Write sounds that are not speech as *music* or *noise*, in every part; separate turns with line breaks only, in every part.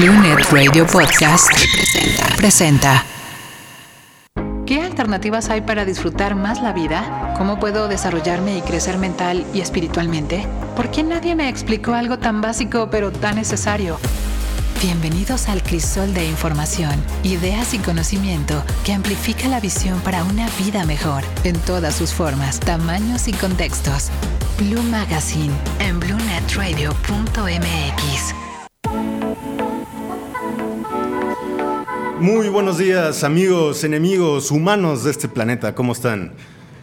Net Radio Podcast presenta. ¿Qué alternativas hay para disfrutar más la vida? ¿Cómo puedo desarrollarme y crecer mental y espiritualmente? ¿Por qué nadie me explicó algo tan básico pero tan necesario? Bienvenidos al crisol de información, ideas y conocimiento que amplifica la visión para una vida mejor en todas sus formas, tamaños y contextos. Blue Magazine en bluenetradio.mx.
Muy buenos días, amigos, enemigos, humanos de este planeta. ¿Cómo están?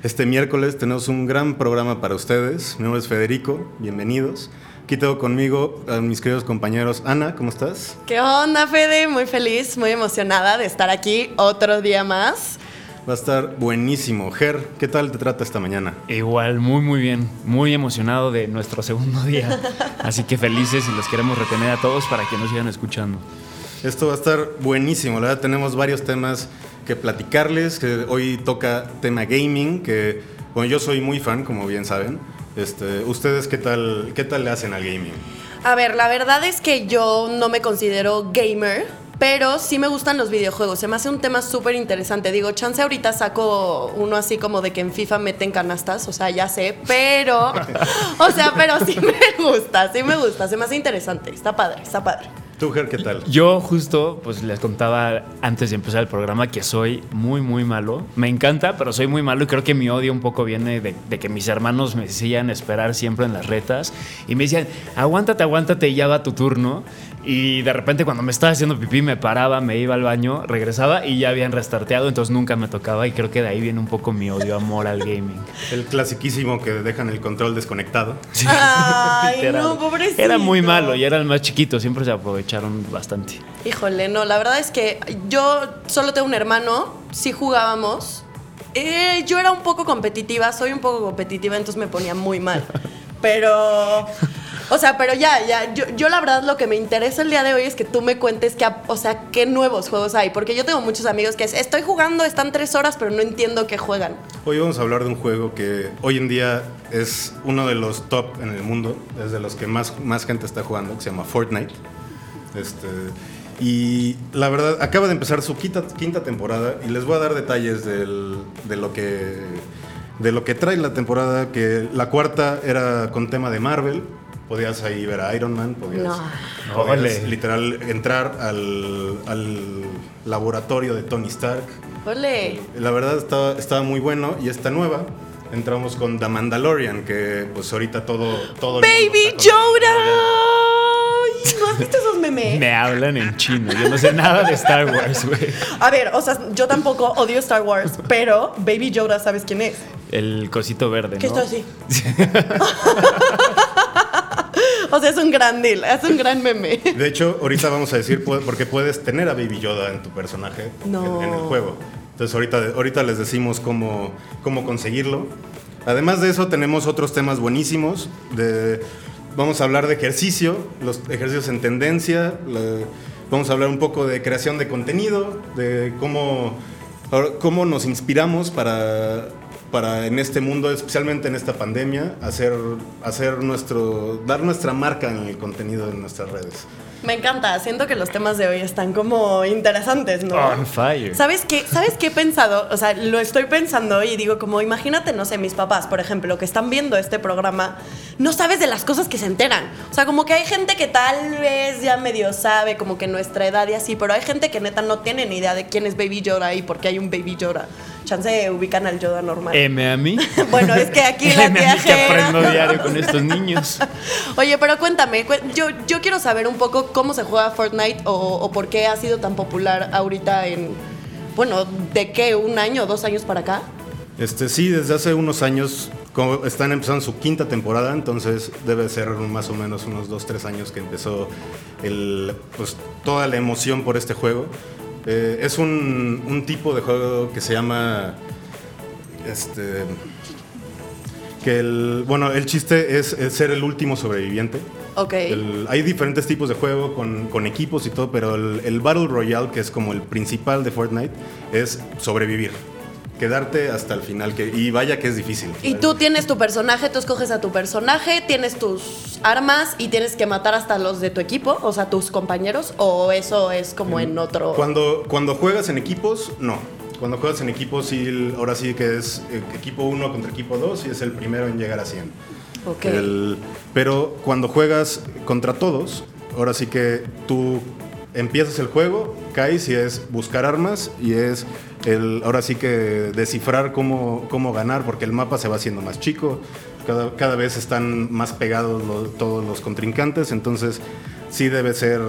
Este miércoles tenemos un gran programa para ustedes. Mi nombre es Federico, bienvenidos. Aquí tengo conmigo a mis queridos compañeros. Ana, ¿cómo estás?
¿Qué onda, Fede? Muy feliz, muy emocionada de estar aquí otro día más.
Va a estar buenísimo. Ger, ¿qué tal te trata esta mañana?
Igual, muy, muy bien. Muy emocionado de nuestro segundo día. *laughs* Así que felices y los queremos retener a todos para que nos sigan escuchando.
Esto va a estar buenísimo. La verdad, tenemos varios temas que platicarles. Que hoy toca tema gaming, que, bueno, yo soy muy fan, como bien saben. Este, ¿Ustedes qué tal, qué tal le hacen al gaming?
A ver, la verdad es que yo no me considero gamer, pero sí me gustan los videojuegos. Se me hace un tema súper interesante. Digo, chance ahorita saco uno así como de que en FIFA meten canastas, o sea, ya sé, pero, *laughs* o sea, pero sí me gusta, sí me gusta, se me hace interesante, está padre, está padre.
¿Tú, Ger, qué tal?
Yo justo, pues les contaba antes de empezar el programa que soy muy, muy malo. Me encanta, pero soy muy malo y creo que mi odio un poco viene de, de que mis hermanos me decían esperar siempre en las retas y me decían, aguántate, aguántate, ya va tu turno. Y de repente cuando me estaba haciendo pipí me paraba, me iba al baño, regresaba y ya habían restarteado, entonces nunca me tocaba y creo que de ahí viene un poco mi odio, amor al gaming.
El clasiquísimo que dejan el control desconectado.
Ay, *laughs*
Literal.
no, pobrecito.
Era muy malo y era el más chiquito, siempre se aprovecharon bastante.
Híjole, no, la verdad es que yo solo tengo un hermano, sí jugábamos. Eh, yo era un poco competitiva, soy un poco competitiva, entonces me ponía muy mal. *laughs* Pero, o sea, pero ya, ya, yo, yo la verdad lo que me interesa el día de hoy es que tú me cuentes que, o sea, qué nuevos juegos hay. Porque yo tengo muchos amigos que es, estoy jugando, están tres horas, pero no entiendo qué juegan.
Hoy vamos a hablar de un juego que hoy en día es uno de los top en el mundo, es de los que más, más gente está jugando, que se llama Fortnite. Este, y la verdad, acaba de empezar su quinta, quinta temporada y les voy a dar detalles de, lo que, de lo que trae la temporada, que la cuarta era con tema de Marvel. Podías ahí ver a Iron Man, podías,
No.
podías literal entrar al, al laboratorio de Tony Stark.
Ole.
La verdad estaba, estaba muy bueno y esta nueva entramos con The Mandalorian, que pues ahorita todo... todo
¡Baby Yoda! ¿No has visto esos memes?
Me hablan en chino, yo no sé nada de Star Wars, güey.
A ver, o sea, yo tampoco odio Star Wars, pero Baby Yoda, ¿sabes quién es?
El cosito verde,
Que
¿no?
está así. *laughs* o sea, es un gran deal, es un gran meme.
De hecho, ahorita vamos a decir, porque puedes tener a Baby Yoda en tu personaje
No.
en, en el juego. Entonces ahorita, ahorita les decimos cómo, cómo conseguirlo. Además de eso, tenemos otros temas buenísimos. De, vamos a hablar de ejercicio, los ejercicios en tendencia. la- vamos a hablar un poco de creación de contenido, de cómo, cómo nos inspiramos para, para en este mundo, especialmente en esta pandemia, hacer, hacer nuestro, dar nuestra marca en el contenido de nuestras redes.
Me encanta, siento que los temas de hoy están como interesantes, ¿no?
On fire.
¿Sabes qué? ¿Sabes qué he pensado? O sea, lo estoy pensando y digo como, imagínate, no sé, mis papás, por ejemplo, que están viendo este programa, no sabes de las cosas que se enteran. O sea, como que hay gente que tal vez ya medio sabe, como que nuestra edad y así, pero hay gente que neta no tiene ni idea de quién es Baby Yoda y por qué hay un Baby Yoda. Chance ubican al Yoda normal.
M a mí. *laughs*
Bueno, es que aquí *laughs* la
M a mí que aprendo diario con estos niños. *laughs*
Oye, pero cuéntame, cu- yo, yo quiero saber un poco cómo se juega Fortnite o, o por qué ha sido tan popular ahorita en, bueno, ¿de qué? ¿Un año o dos años para acá?
Este, sí, desde hace unos años como están empezando su quinta temporada, entonces debe ser más o menos unos 2, 3 años que empezó el, pues, toda la emoción por este juego. Eh, es un, un tipo de juego que se llama... Este, que el, bueno, el chiste es, es ser el último sobreviviente.
Ok.
El- hay diferentes tipos de juego con, con equipos y todo, pero el, el Battle Royale, que es como el principal de Fortnite, es sobrevivir. Quedarte hasta el final. Que, y vaya que es difícil.
Y tú tienes tu personaje, tú escoges a tu personaje, tienes tus armas y tienes que matar hasta los de tu equipo, o sea, tus compañeros, o eso es como en otro.
Cuando, cuando juegas en equipos, no. Cuando juegas en equipos, sí, ahora sí que es eh, equipo 1 contra equipo 2 y es el primero en llegar a 100.
Ok.
El- pero cuando juegas contra todos, ahora sí que tú empiezas el juego, caes y es buscar armas y es el, ahora sí que descifrar cómo, cómo ganar, porque el mapa se va haciendo más chico, cada, cada vez están más pegados todos los contrincantes, entonces sí debe ser,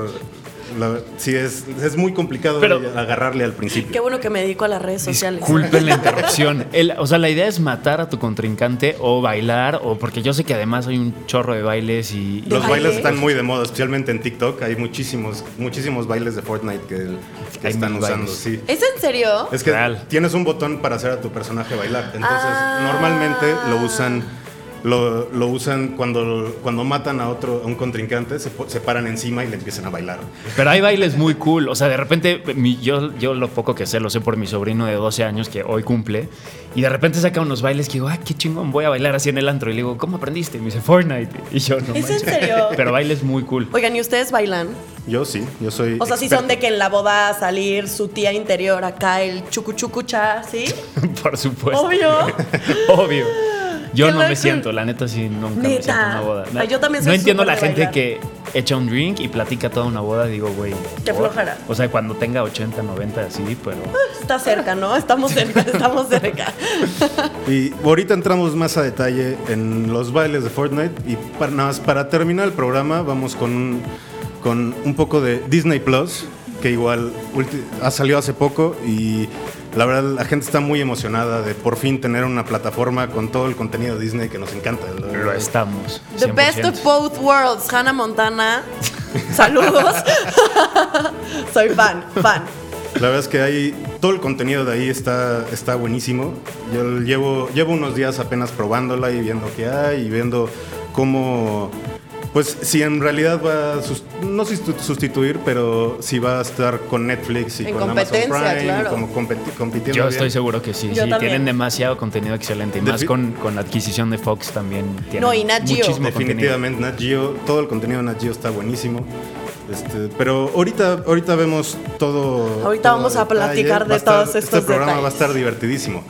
la- sí es, es muy complicado
Pero-
agarrarle al principio.
Qué bueno que me dedico a las redes sociales.
Disculpen la interrupción. *laughs* El- o sea, la idea es matar a tu contrincante o bailar, o porque yo sé que además hay un chorro de bailes y. y-
¿De
Los
baile?
bailes están muy de moda, especialmente en TikTok. Hay muchísimos, muchísimos bailes de Fortnite que, están usando.
bailes.
Sí.
¿Es en serio?
Es que
Real.
tienes un botón para hacer a tu personaje bailar. Entonces,
Ah.
normalmente lo usan, lo, lo usan cuando, cuando matan a otro, a un contrincante, se, paran encima y le empiezan a bailar.
Pero hay bailes muy cool. O sea, de repente, mi- yo, yo lo poco que sé, lo sé por mi sobrino de 12 años que hoy cumple. Y de repente saca unos bailes que digo, ah, qué chingón, voy a bailar así en el antro. Y le digo, ¿cómo aprendiste? Y me dice, Fortnite. Y yo, no
¿Es en
manches".
serio?
Pero bailes muy cool.
Oigan, ¿y ustedes bailan?
Yo sí, yo soy.
O sea, si
experto.
son de que en la boda salir su tía interior acá, el chucuchucucha, ¿sí? *laughs*
por supuesto.
Obvio. *laughs*
Obvio. Yo no me siento, la neta sí nunca me siento en una boda.
Ay, yo también
no entiendo la gente
bailar.
que echa un drink y platica toda una boda. Digo, güey.
Qué flojera.
O sea, cuando tenga 80, 90, así, pero. *laughs*
Está cerca, ¿no? Estamos cerca, *laughs* estamos cerca. *laughs*
Y ahorita entramos más a detalle en los bailes de Fortnite. Y para, nada más, para terminar el programa, vamos con un, con un poco de Disney Plus, que igual ha salido hace poco. Y la verdad, la gente está muy emocionada de por fin tener una plataforma con todo el contenido de Disney que nos encanta.
Lo estamos.
The best
100%.
of both worlds, Hannah Montana. Saludos. *laughs* Soy fan, fan.
La verdad es que hay todo el contenido de ahí está, está buenísimo. Yo llevo, llevo unos días apenas probándola y viendo qué hay y viendo cómo, pues si en realidad va a no sustitu- sustituir, pero si va a estar con Netflix y
En
con Amazon Prime,
claro.
como competi- compitiendo.
Yo
bien.
estoy seguro que sí.
Yo
sí,
también.
tienen demasiado contenido excelente. Y
Defi-
más con, con la adquisición de Fox también. Tienen
No, y Nat Geo.
muchísimo contenido.
Definitivamente Nat Geo, todo el contenido de Nat Geo está buenísimo. Este, pero ahorita, ahorita vemos todo.
Ahorita
todo
vamos a
detalle.
platicar de
a estar-
todos estos
Este programa va a estar divertidísimo.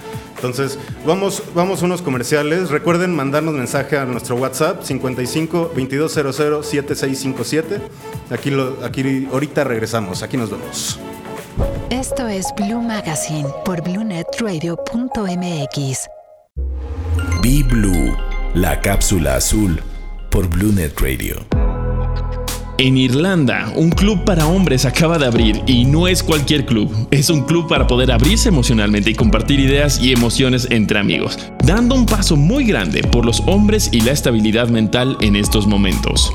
Entonces, vamos, vamos a unos comerciales. Recuerden mandarnos mensaje a nuestro WhatsApp 55 2200 7657. Aquí, lo, aquí ahorita regresamos. Aquí nos vemos.
Esto es Blue Magazine por BlueNetRadio.mx.
Be Blue, la cápsula azul por BlueNet Radio.
En Irlanda, un club para hombres acaba de abrir y no es cualquier club, es un club para poder abrirse emocionalmente y compartir ideas y emociones entre amigos, dando un paso muy grande por los hombres y la estabilidad mental en estos momentos.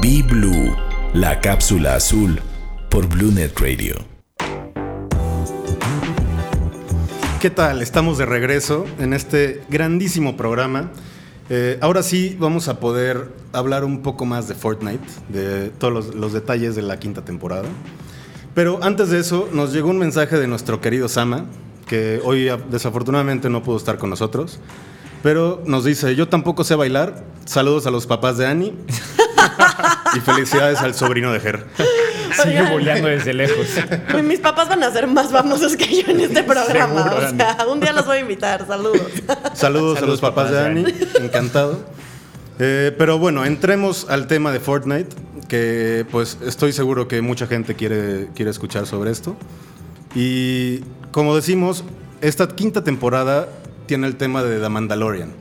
Be Blue, la cápsula azul por BlueNet Radio.
¿Qué tal? Estamos de regreso en este grandísimo programa. Eh, ahora sí vamos a poder hablar un poco más de Fortnite, de todos los, los detalles de la quinta temporada. Pero antes de eso, nos llegó un mensaje de nuestro querido Sama, que hoy desafortunadamente no pudo estar con nosotros. Pero nos dice, yo tampoco sé bailar. Saludos a los papás de Annie. *laughs* y felicidades al sobrino de Ger. *laughs*
Sigue boleando desde lejos.
Mis papás van a ser más famosos que yo en este *laughs* programa.
Seguro,
o
Dani.
sea, un día los voy a invitar. Saludos. *laughs*
Saludos, a los papás, de Annie, encantado. Eh, pero bueno, entremos al tema de Fortnite, que pues estoy seguro que mucha gente quiere, quiere escuchar sobre esto. Y como decimos, esta quinta temporada tiene el tema de The Mandalorian.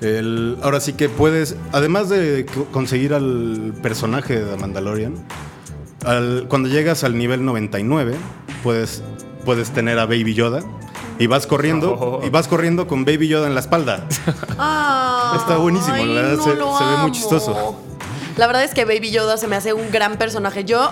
El- ahora sí que puedes, además de co- conseguir al personaje de The Mandalorian, al- cuando llegas al nivel 99, puedes, puedes tener a Baby Yoda y vas corriendo
Oh.
y vas corriendo con Baby Yoda en la espalda.
Ah,
Está buenísimo, la verdad, se- se ve muy chistoso.
La verdad es que Baby Yoda se me hace un gran personaje. Yo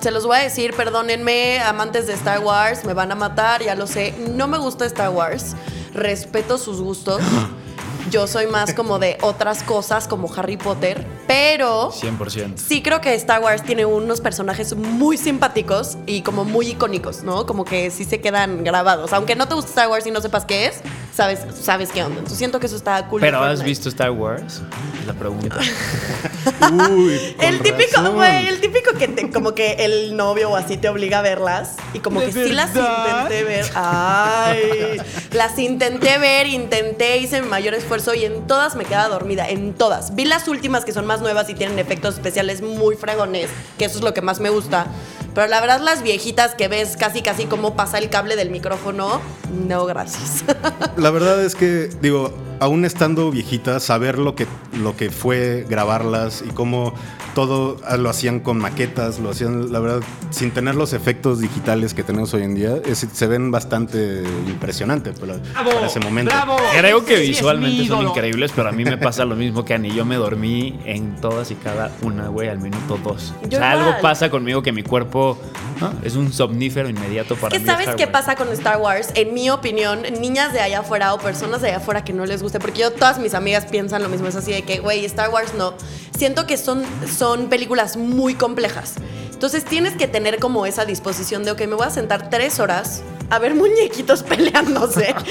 se los voy a decir, perdónenme, amantes de Star Wars, me van a matar, ya lo sé. No me gusta Star Wars. Respeto sus gustos. *gasps* Yo soy más como de otras cosas como Harry Potter, Pero
100%.
sí creo que Star Wars tiene unos personajes muy simpáticos y como muy icónicos, ¿no? Como que sí se quedan grabados. Aunque no te guste Star Wars y no sepas qué es, sabes, sabes qué onda. Entonces siento que eso está cool.
Pero ¿has visto Star Wars? La pregunta. *laughs*
Uy,
El típico, güey, el típico que te- como que el novio o así te obliga a verlas y como
¿De
que sí las intenté ver. Ay, las intenté ver, intenté, hice mi mayor esfuerzo y en todas me quedaba dormida, en todas. Vi las últimas que son más nuevas y tienen efectos especiales muy fregones, que eso es lo que más me gusta. Pero la verdad las viejitas que ves casi casi cómo pasa el cable del micrófono, no gracias. *laughs*
La verdad es que, digo, aún estando viejita, saber lo que, lo que fue grabarlas y cómo todo ah, lo hacían con maquetas, lo hacían, la verdad, sin tener los efectos digitales que tenemos hoy en día, es- se ven bastante impresionantes para, para ese momento.
Creo que
Sí, es
visualmente son increíbles, pero a mí me *laughs* pasa lo mismo que a Ani. Yo me dormí en todas y cada una, güey, al minuto dos.
Yo
o sea,
igual.
algo pasa conmigo que mi cuerpo ¿no? es un somnífero inmediato para
que
mí.
sabes
Star
qué
Wars.
pasa con Star Wars, en mi opinión, niñas de allá afuera o personas de allá afuera que no les guste, porque yo todas mis amigas piensan lo mismo, es así de que, güey, Star Wars no. Siento que son, son películas muy complejas. Entonces tienes que tener como esa disposición de, ok, me voy a sentar tres horas a ver muñequitos *laughs* peleándose. *laughs*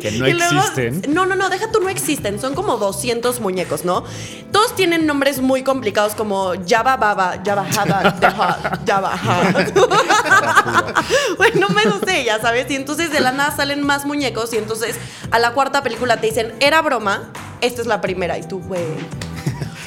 Que no
luego-
existen.
no, no, no, deja tú, no existen. Son como 200 muñecos, ¿no? Todos tienen nombres muy complicados como Jabba Baba, Jabba Hada, Deha, *laughs* Jabba Ha. Güey, no me lo sé, ya sabes. Y entonces de la nada salen más muñecos. Y entonces a la cuarta película te dicen, era broma, esta es la primera. Y tú, güey.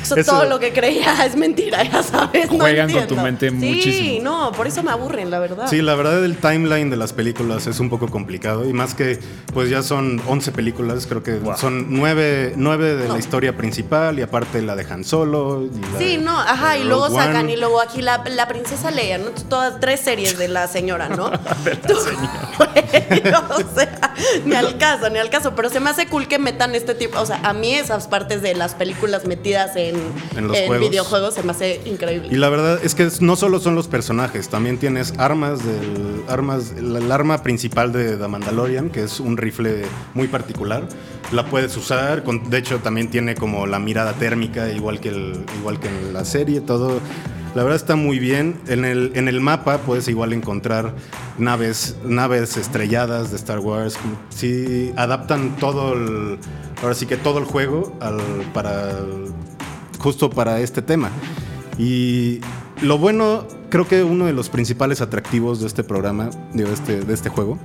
Eso-
todo lo que creía *laughs* es mentira, ya sabes. no
Juegan con tu mente
Sí,
muchísimo.
no, por eso me aburren, la verdad.
Sí, la verdad el timeline de las películas es un poco complicado y más que pues ya son 11 películas, creo que son 9, nueve de
No.
la historia principal y aparte la de Han Solo. y la
Sí,
de-
no, ajá, y luego sacan, y luego aquí la, la princesa Leia, ¿no? Todas tres series de la señora, ¿no? *laughs* Tú- *laughs* Güey, o sea, ni al caso, ni al caso, pero se me hace cool que metan este tipo, o sea, a mí esas partes de las películas metidas en,
En los juegos.
videojuegos se me hace increíble.
Y la verdad es que no solo son los personajes, también tienes armas del armas el, el arma principal de The Mandalorian, que es un rifle muy particular. La puedes usar, con- de hecho también tiene como la mirada térmica igual que el, igual que en la serie, todo la verdad está muy bien. En el, en el mapa puedes igual encontrar naves, naves estrelladas de Star Wars. Sí, adaptan todo el, ahora sí que todo el juego al, para justo para este tema. Y lo bueno, creo que uno de los principales atractivos de este programa, de este, de este juego,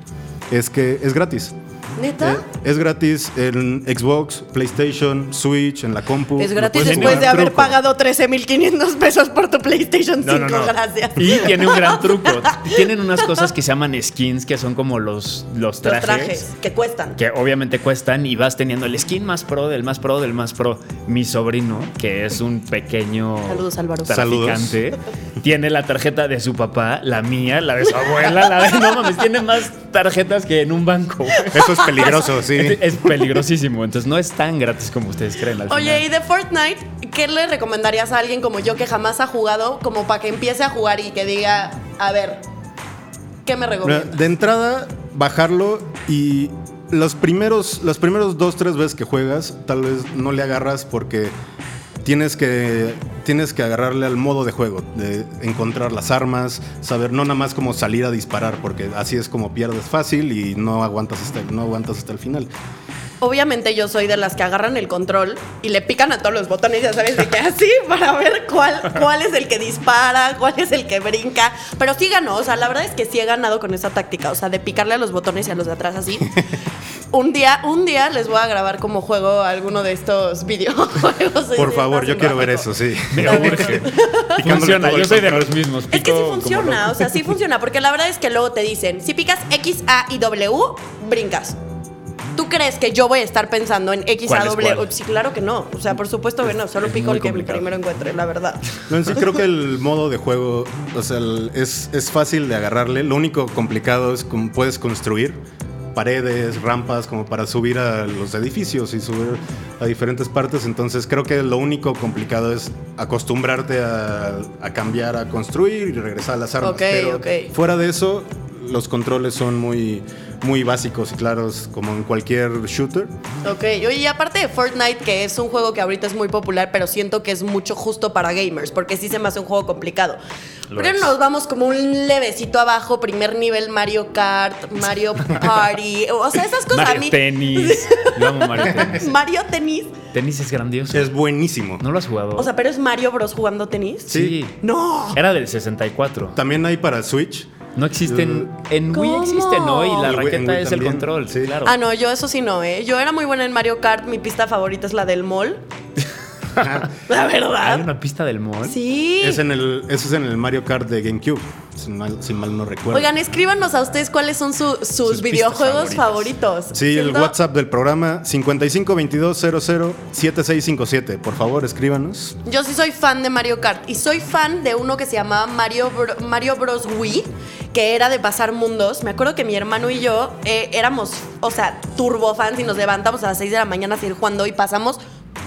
es que es gratis.
¿Neta?
Eh, es gratis en Xbox, PlayStation, Switch, en la compu.
es gratis después de haber
truco.
pagado 13.500 pesos por tu PlayStation 5,
No, no, no.
gracias.
Y tiene un gran truco. *laughs* Tienen unas cosas que se llaman skins, que son como los, los
Los
trajes.
trajes que cuestan.
Que obviamente cuestan y vas teniendo el skin más pro, del más pro, del más pro. Mi sobrino, que es un pequeño
Saludos, Álvaro.
traficante, tiene la tarjeta de su papá, la mía, la de su abuela, la de... No mames, tiene más tarjetas que en un banco.
Eso es peligroso, *laughs* sí.
Es, es peligrosísimo, entonces no es tan gratis como ustedes creen. Al
Oye, y de Fortnite, ¿qué le recomendarías a alguien como yo que jamás ha jugado, como para que empiece a jugar y que diga, a ver, ¿qué me recomiendas?
De entrada, bajarlo y los primeros, los primeros dos, tres veces que juegas, tal vez no le agarras porque tienes que, tienes que agarrarle al modo de juego, de encontrar las armas, saber no nada más como salir a disparar, porque así es como pierdes fácil y no aguantas hasta, no aguantas hasta el final.
Obviamente yo soy de las que agarran el control y le pican a todos los botones, ya sabes, de que así, *laughs* para ver cuál, cuál es el que dispara, cuál es el que brinca. Pero sí ganó, o sea, la verdad es que sí he ganado con esa táctica, o sea, de picarle a los botones y a los de atrás así. *laughs* Un día, un día les voy a grabar como juego alguno de estos videojuegos. *laughs*
Por favor, yo quiero ver
eso
sí.
Me urge. *laughs* Funciona, yo soy de los mismos.
Es que sí funciona, o sea, sí funciona, porque la verdad es que luego te dicen, si picas X, A y W, brincas. ¿Tú crees que yo voy a estar pensando en X,
¿Cuál
A, W? Sí, claro que no. O sea, por supuesto que no. Solo
es
pico el que
complicado.
primero encuentre, la verdad.
No, en sí creo que el modo de juego, o sea, el- es, es fácil de agarrarle. Lo único complicado es cómo puedes construir paredes, rampas, como para subir a los edificios y subir a diferentes partes. Entonces creo que lo único complicado es acostumbrarte a, a cambiar, a construir y regresar a las armas. Pero fuera de eso, los controles son muy, muy básicos y claros como en cualquier shooter.
Ok, oye, y aparte de Fortnite, que es un juego que ahorita es muy popular, pero siento que es mucho justo para gamers, porque sí se me hace un juego complicado.
Lo
pero
es.
nos vamos como un levecito abajo, primer nivel Mario Kart, Mario *laughs* Party, o sea, esas cosas a
Mario
mí.
Tenis. Yo amo Mario Tenis. *laughs*
Mario Tenis.
Tenis es grandioso.
Es buenísimo.
¿No lo has jugado?
O sea, pero es Mario Bros jugando tenis.
sí.
No.
Era del 64.
También hay para Switch.
No existen. En Wii
¿Cómo?
existe, ¿no? Y la
Wii-
raqueta
Wii
es el control.
sí.
Claro.
Ah, no, yo eso sí no, ¿eh? Yo era muy buena en Mario Kart, mi pista favorita es la del mall. La
Hay
verdad.
una pista del mall.
Sí.
Es en el, eso es en el Mario Kart de GameCube, si mal, si mal no recuerdo.
Oigan, escríbanos a ustedes cuáles son su- sus,
Sus
videojuegos favoritos.
Sí, el WhatsApp del programa 5522007657. Por favor, escríbanos.
Yo sí soy fan de Mario Kart y soy fan de uno que se llamaba Mario, Bro- Mario Bros. Wii, que era de pasar mundos. Me acuerdo que mi hermano y yo eh, éramos, o sea, turbo fans y nos levantamos a las 6 de la mañana a seguir jugando y pasamos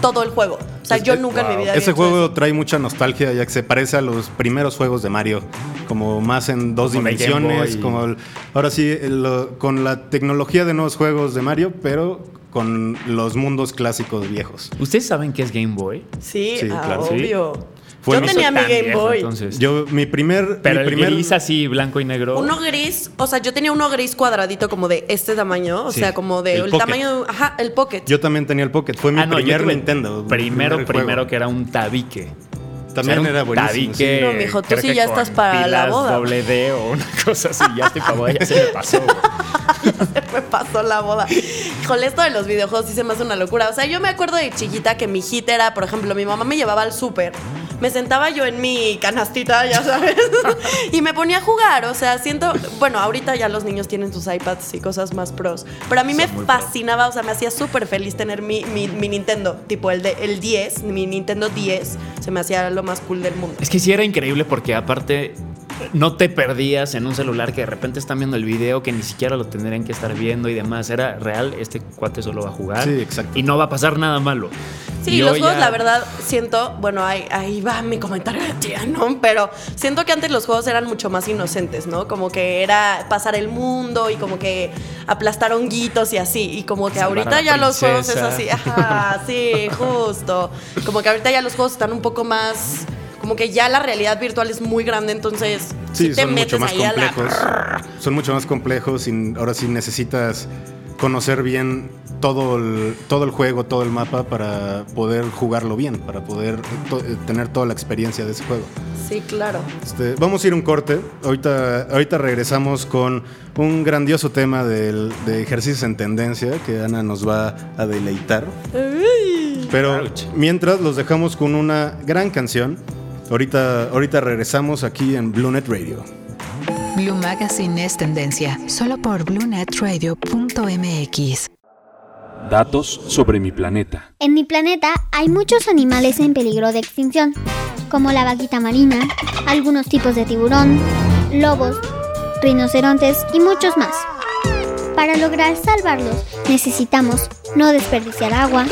todo el juego. O sea, yo
Este-
nunca en mi vida había
Ese
hecho
juego
eso.
trae mucha nostalgia ya que se parece a los primeros juegos de Mario, como más en dos
Como
dimensiones, como el- ahora sí el- con la tecnología de nuevos juegos de Mario, pero con los mundos clásicos viejos.
¿Ustedes saben qué es Game Boy?
Sí,
Sí,
ah,
claro.
Sí.
obvio.
Fue
yo tenía mi Game
viejo,
Boy.
Entonces.
Yo mi primer
Pero
mi
el
primer
gris así, blanco y negro.
Uno gris, o sea, yo tenía uno gris cuadradito como de este tamaño, o
Sí,
sea, como de
el
el, tamaño, ajá, el pocket.
yo también tenía el Pocket, fue mi
Ah, no,
primer Nintendo.
Primero,
primer
primero que era un tabique.
También
O sea,
era buenísimo. sí.
Tabique,
No, mijo, tú sí ya estás para la boda.
doble D o una cosa así. Ya estoy para boda, ya se me pasó. *laughs* güey.
me pasó la boda. Híjole, esto de los videojuegos sí se me hace una locura. O sea, yo me acuerdo de chiquita que mi hit era, por ejemplo, mi mamá me llevaba al súper. Me sentaba yo en mi canastita, ya sabes, *laughs* y me ponía a jugar. O sea, siento, bueno, ahorita ya los niños tienen sus iPads y cosas más pros. Pero a mí me
pro.
fascinaba, o sea, me hacía súper feliz tener mi, mi, mi Nintendo, tipo el, de, el 10, mi Nintendo 10. Se me hacía lo más cool del mundo.
Es que sí era increíble porque aparte no te perdías en un celular que de repente están viendo el video que ni siquiera lo tendrían que estar viendo y demás. Era real, este cuate solo va a jugar.
Sí, exacto.
Y no va a pasar nada malo.
Sí,
Y
los juegos,
ya-
la verdad, siento, bueno, ahí, ahí va mi comentario de tía, ¿no? Pero siento que antes los juegos eran mucho más inocentes, ¿no? Como que era pasar el mundo y como que aplastar honguitos y así. Y como que
Salvar
ahorita ya los juegos es así, ajá, sí, *laughs* justo. Como que ahorita ya los juegos están un poco más. Como que ya la realidad virtual es muy grande, entonces.
Sí,
si te
son mucho más
ahí a la-
complejos. Son mucho más complejos y ahora sí necesitas conocer bien todo el, todo el juego, todo el mapa para poder jugarlo bien, para poder to- eh, tener toda la experiencia de ese juego.
Sí, claro.
Este, vamos a ir un corte. Ahorita, ahorita regresamos con un grandioso tema del- de ejercicios en tendencia que Ana nos va a deleitar. Pero mientras los dejamos con una gran canción. Ahorita, ahorita regresamos aquí en Blue Net Radio.
Blue Magazine es tendencia, solo por bluenetradio.mx.
Datos sobre mi planeta.
En mi planeta hay muchos animales en peligro de extinción, como la vaquita marina, algunos tipos de tiburón, lobos, rinocerontes y muchos más. Para lograr salvarlos necesitamos no desperdiciar agua,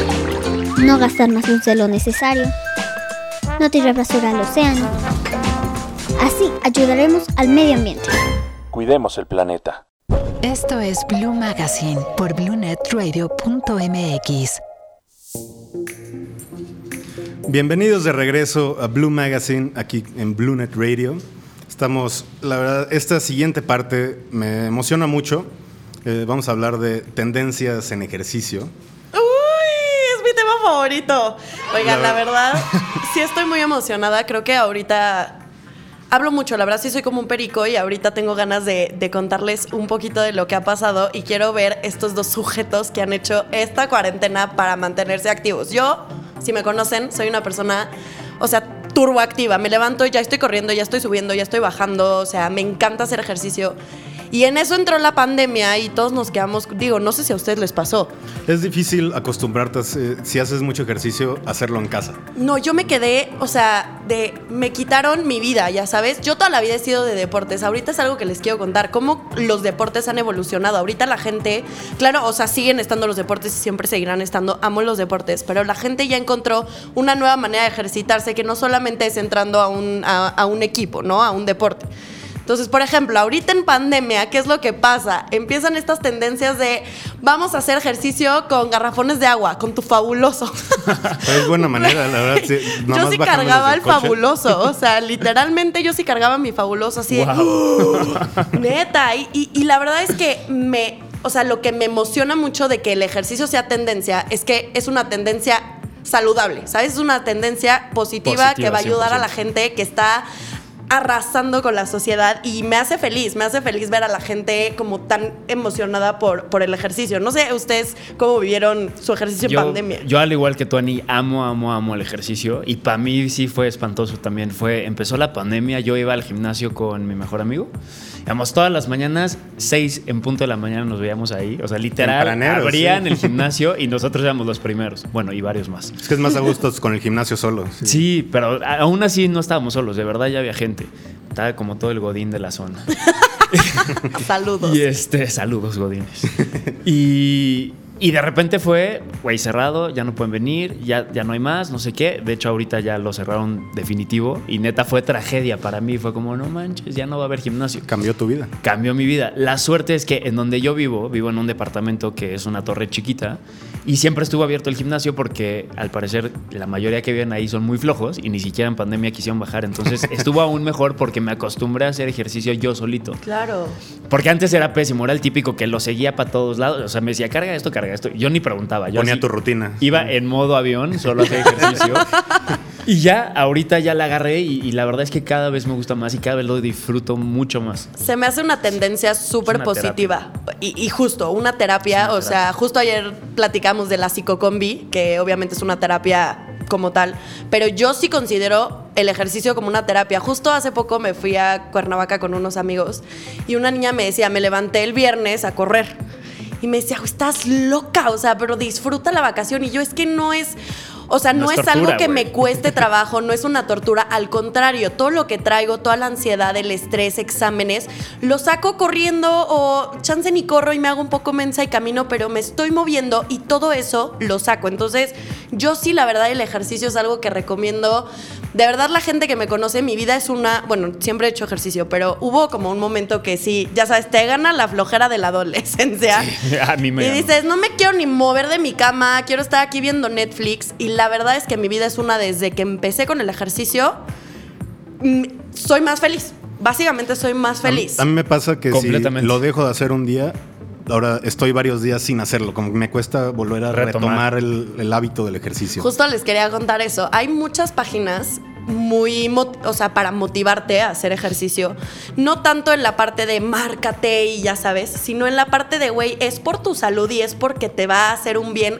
no gastar más luz de lo necesario, no tirar basura al océano. Así ayudaremos al medio ambiente.
Cuidemos el planeta.
Esto es Blue Magazine por bluenetradio.mx.
Bienvenidos de regreso a Blue Magazine aquí en Blue Net Radio. Estamos, la verdad, esta siguiente parte me emociona mucho. Eh, vamos a hablar de tendencias en ejercicio.
Tema favorito. Oigan,
La
la,
ver-
verdad, *laughs* sí estoy muy emocionada. Creo que ahorita hablo mucho, la verdad sí soy como un perico y ahorita tengo ganas de, de contarles un poquito de lo que ha pasado y quiero ver estos dos sujetos que han hecho esta cuarentena para mantenerse activos. Yo, si me conocen, soy una persona, o sea, turboactiva. Me levanto ya estoy corriendo, ya estoy subiendo, ya estoy bajando, o sea, me encanta hacer ejercicio. Y en eso entró la pandemia y todos nos quedamos, digo, no sé si a ustedes les pasó.
Es difícil acostumbrarte, eh, si haces mucho ejercicio, hacerlo en casa.
No, yo me quedé, o sea, de me quitaron mi vida, ya sabes. Yo toda la vida he sido de deportes. Ahorita es algo que les quiero contar, cómo los deportes han evolucionado. Ahorita la gente, claro, o sea, siguen estando los deportes y siempre seguirán estando. Amo los deportes, pero la gente ya encontró una nueva manera de ejercitarse que no solamente es entrando a un, a, a un equipo, ¿no? A un deporte. Entonces, por ejemplo, ahorita en pandemia, ¿qué es lo que pasa? Empiezan estas tendencias de vamos a hacer ejercicio con garrafones de agua, con tu fabuloso. *laughs*
es buena manera, la verdad. Sí, *laughs*
yo sí cargaba el fabuloso, o sea, *laughs* literalmente yo sí cargaba mi fabuloso así de, neta. Y, y la verdad es que me, o sea, lo que me emociona mucho de que el ejercicio sea tendencia es que es una tendencia saludable, ¿sabes? Es una tendencia positiva, que va a ayudar a la gente que está arrasando con la sociedad y me hace feliz, me hace feliz ver a la gente como tan emocionada por, por el ejercicio. No sé ustedes cómo vivieron su ejercicio en pandemia.
Yo al igual que tú, Ani, amo, amo, amo el ejercicio y para mí sí fue espantoso también. Fue, empezó la pandemia, yo iba al gimnasio con mi mejor amigo. Íbamos todas las mañanas, seis en punto de la mañana nos veíamos ahí. O sea, literal, abrían el gimnasio y nosotros éramos los primeros. Bueno, y varios más.
Es que es más a gusto con el gimnasio solo.
sí, pero aún así no estábamos solos, de verdad ya había gente. Estaba como todo el godín de la zona. *laughs*
saludos.
Y este, saludos, godines. y, y de repente fue, güey, cerrado, ya no pueden venir, ya, ya no hay más, no sé qué. De hecho, ahorita ya lo cerraron definitivo y neta fue tragedia para mí. Fue como, no manches, ya no va a haber gimnasio.
Cambió tu vida.
Cambió mi vida. La suerte es que en donde yo vivo, vivo en un departamento que es una torre chiquita y siempre estuvo abierto el gimnasio porque al parecer la mayoría que viven ahí son muy flojos y ni siquiera en pandemia quisieron bajar. Entonces *laughs* estuvo aún mejor porque me acostumbré a hacer ejercicio yo solito.
Claro.
Porque antes era pésimo, era el típico que lo seguía para todos lados. O sea, me decía, carga esto, carga esto. Yo ni preguntaba. Yo
Ponía tu rutina.
Iba en modo avión, solo hacía ejercicio. *laughs* y ya, ahorita ya la agarré y, la verdad es que cada vez me gusta más y cada vez lo disfruto mucho más.
Se me hace una tendencia súper positiva. Y, justo, una terapia. o sea, justo ayer platicamos de la psicocombi, que obviamente es una terapia como tal, pero yo sí considero el ejercicio como una terapia. Justo hace poco me fui a Cuernavaca con unos amigos y una niña me decía, me levanté el viernes a correr y me decía, estás loca, o sea, pero disfruta la vacación. Y yo es que no es, o sea, no, es, algo que me cueste *laughs* trabajo, no es una tortura, al contrario, todo lo que traigo, toda la ansiedad, el estrés, exámenes, lo saco corriendo o chance ni corro y me hago un poco mensa y camino, pero me estoy moviendo y todo eso lo saco. Entonces, yo sí, la verdad, el ejercicio es algo que recomiendo de verdad la gente que me conoce, mi vida es una, bueno, siempre he hecho ejercicio, pero hubo como un momento que sí, ya sabes, te gana la flojera de la adolescencia. *laughs*
a mí me
y dices, no me quiero ni mover de mi cama, quiero estar aquí viendo Netflix. Y la verdad es que mi vida es una desde que empecé con el ejercicio, mm, soy más feliz. Básicamente soy más feliz.
A, mí me pasa que si lo dejo de hacer un día, ahora estoy varios días sin hacerlo, como que me cuesta volver a retomar, el, hábito del ejercicio.
Justo les quería contar eso. Hay muchas páginas muy, o sea, para motivarte a hacer ejercicio. No tanto en la parte de márcate y ya sabes, sino en la parte de, güey, es por tu salud y es porque te va a hacer un bien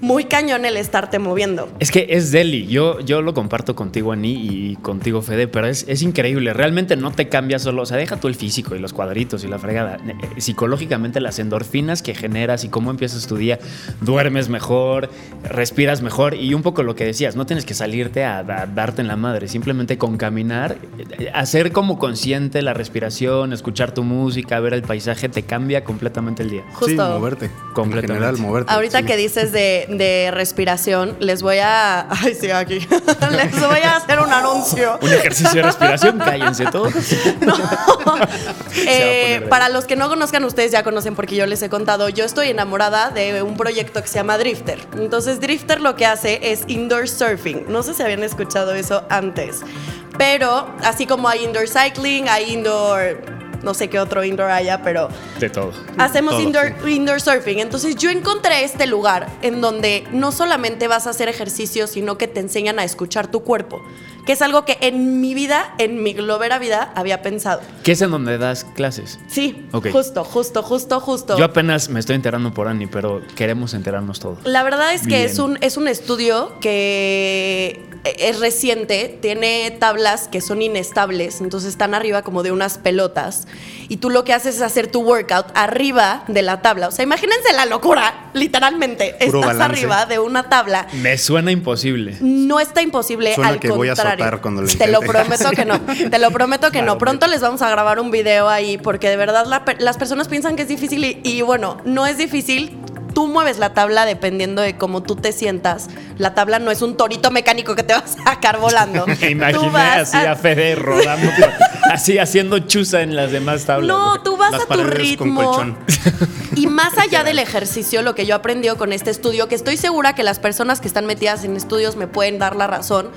muy cañón el estarte moviendo.
Es que es deli. Yo, yo lo comparto contigo, Ani, y contigo, Fede, pero es, es increíble. Realmente no te cambia solo. O sea, deja tú el físico y los cuadritos y la fregada. Eh, psicológicamente, las endorfinas que generas y cómo empiezas tu día, duermes mejor, respiras mejor. Y un poco lo que decías, no tienes que salirte a, darte en la madre. Simplemente con caminar, eh, hacer como consciente la respiración, escuchar tu música, ver el paisaje, te cambia completamente el día.
Justo. Sí, moverte. Completamente. En general, moverte.
Ahorita que dices de de respiración, les voy a. *laughs* Ay, sí, aquí. *laughs* les voy a hacer un anuncio.
un ejercicio de respiración, cállense todos. *laughs*
Eh, para los que no conozcan, ustedes ya conocen porque yo les he contado. Yo estoy enamorada de un proyecto que se llama Drifter. Entonces, Drifter lo que hace es indoor surfing. No sé si habían escuchado eso antes. Pero así como hay indoor cycling, hay indoor no sé qué otro indoor haya, pero...
De todo.
Hacemos indoor, indoor surfing. Entonces yo encontré este lugar en donde no solamente vas a hacer ejercicio, sino que te enseñan a escuchar tu cuerpo, que es algo que en mi vida, en mi globera vida, había pensado.
¿Qué es en donde das clases?
Sí, justo, justo, justo, justo.
Yo apenas me estoy enterando por Annie, pero queremos enterarnos todos.
La verdad es que es un, es un estudio que es reciente, tiene tablas que son inestables, entonces están arriba como de unas pelotas. Y tú lo que haces es hacer tu workout arriba de la tabla. O sea, imagínense la locura, literalmente. Estás arriba de una tabla.
Me suena imposible.
No está imposible, al
que
contrario.
cuando
Te lo prometo que no. Te lo prometo que no. Pronto les vamos a grabar un video ahí, porque de verdad las personas piensan que es difícil y bueno, no es difícil tú mueves la tabla dependiendo de cómo tú te sientas. La tabla no es un torito mecánico que te va a sacar volando. *laughs*
Me imaginé así a... Fede rodando Así haciendo chuza en las demás tablas.
No, tú vas
Las
a tu ritmo. Y más *laughs* allá del ejercicio, lo que yo he aprendido con este estudio, que estoy segura que las personas que están metidas en estudios me pueden dar la razón.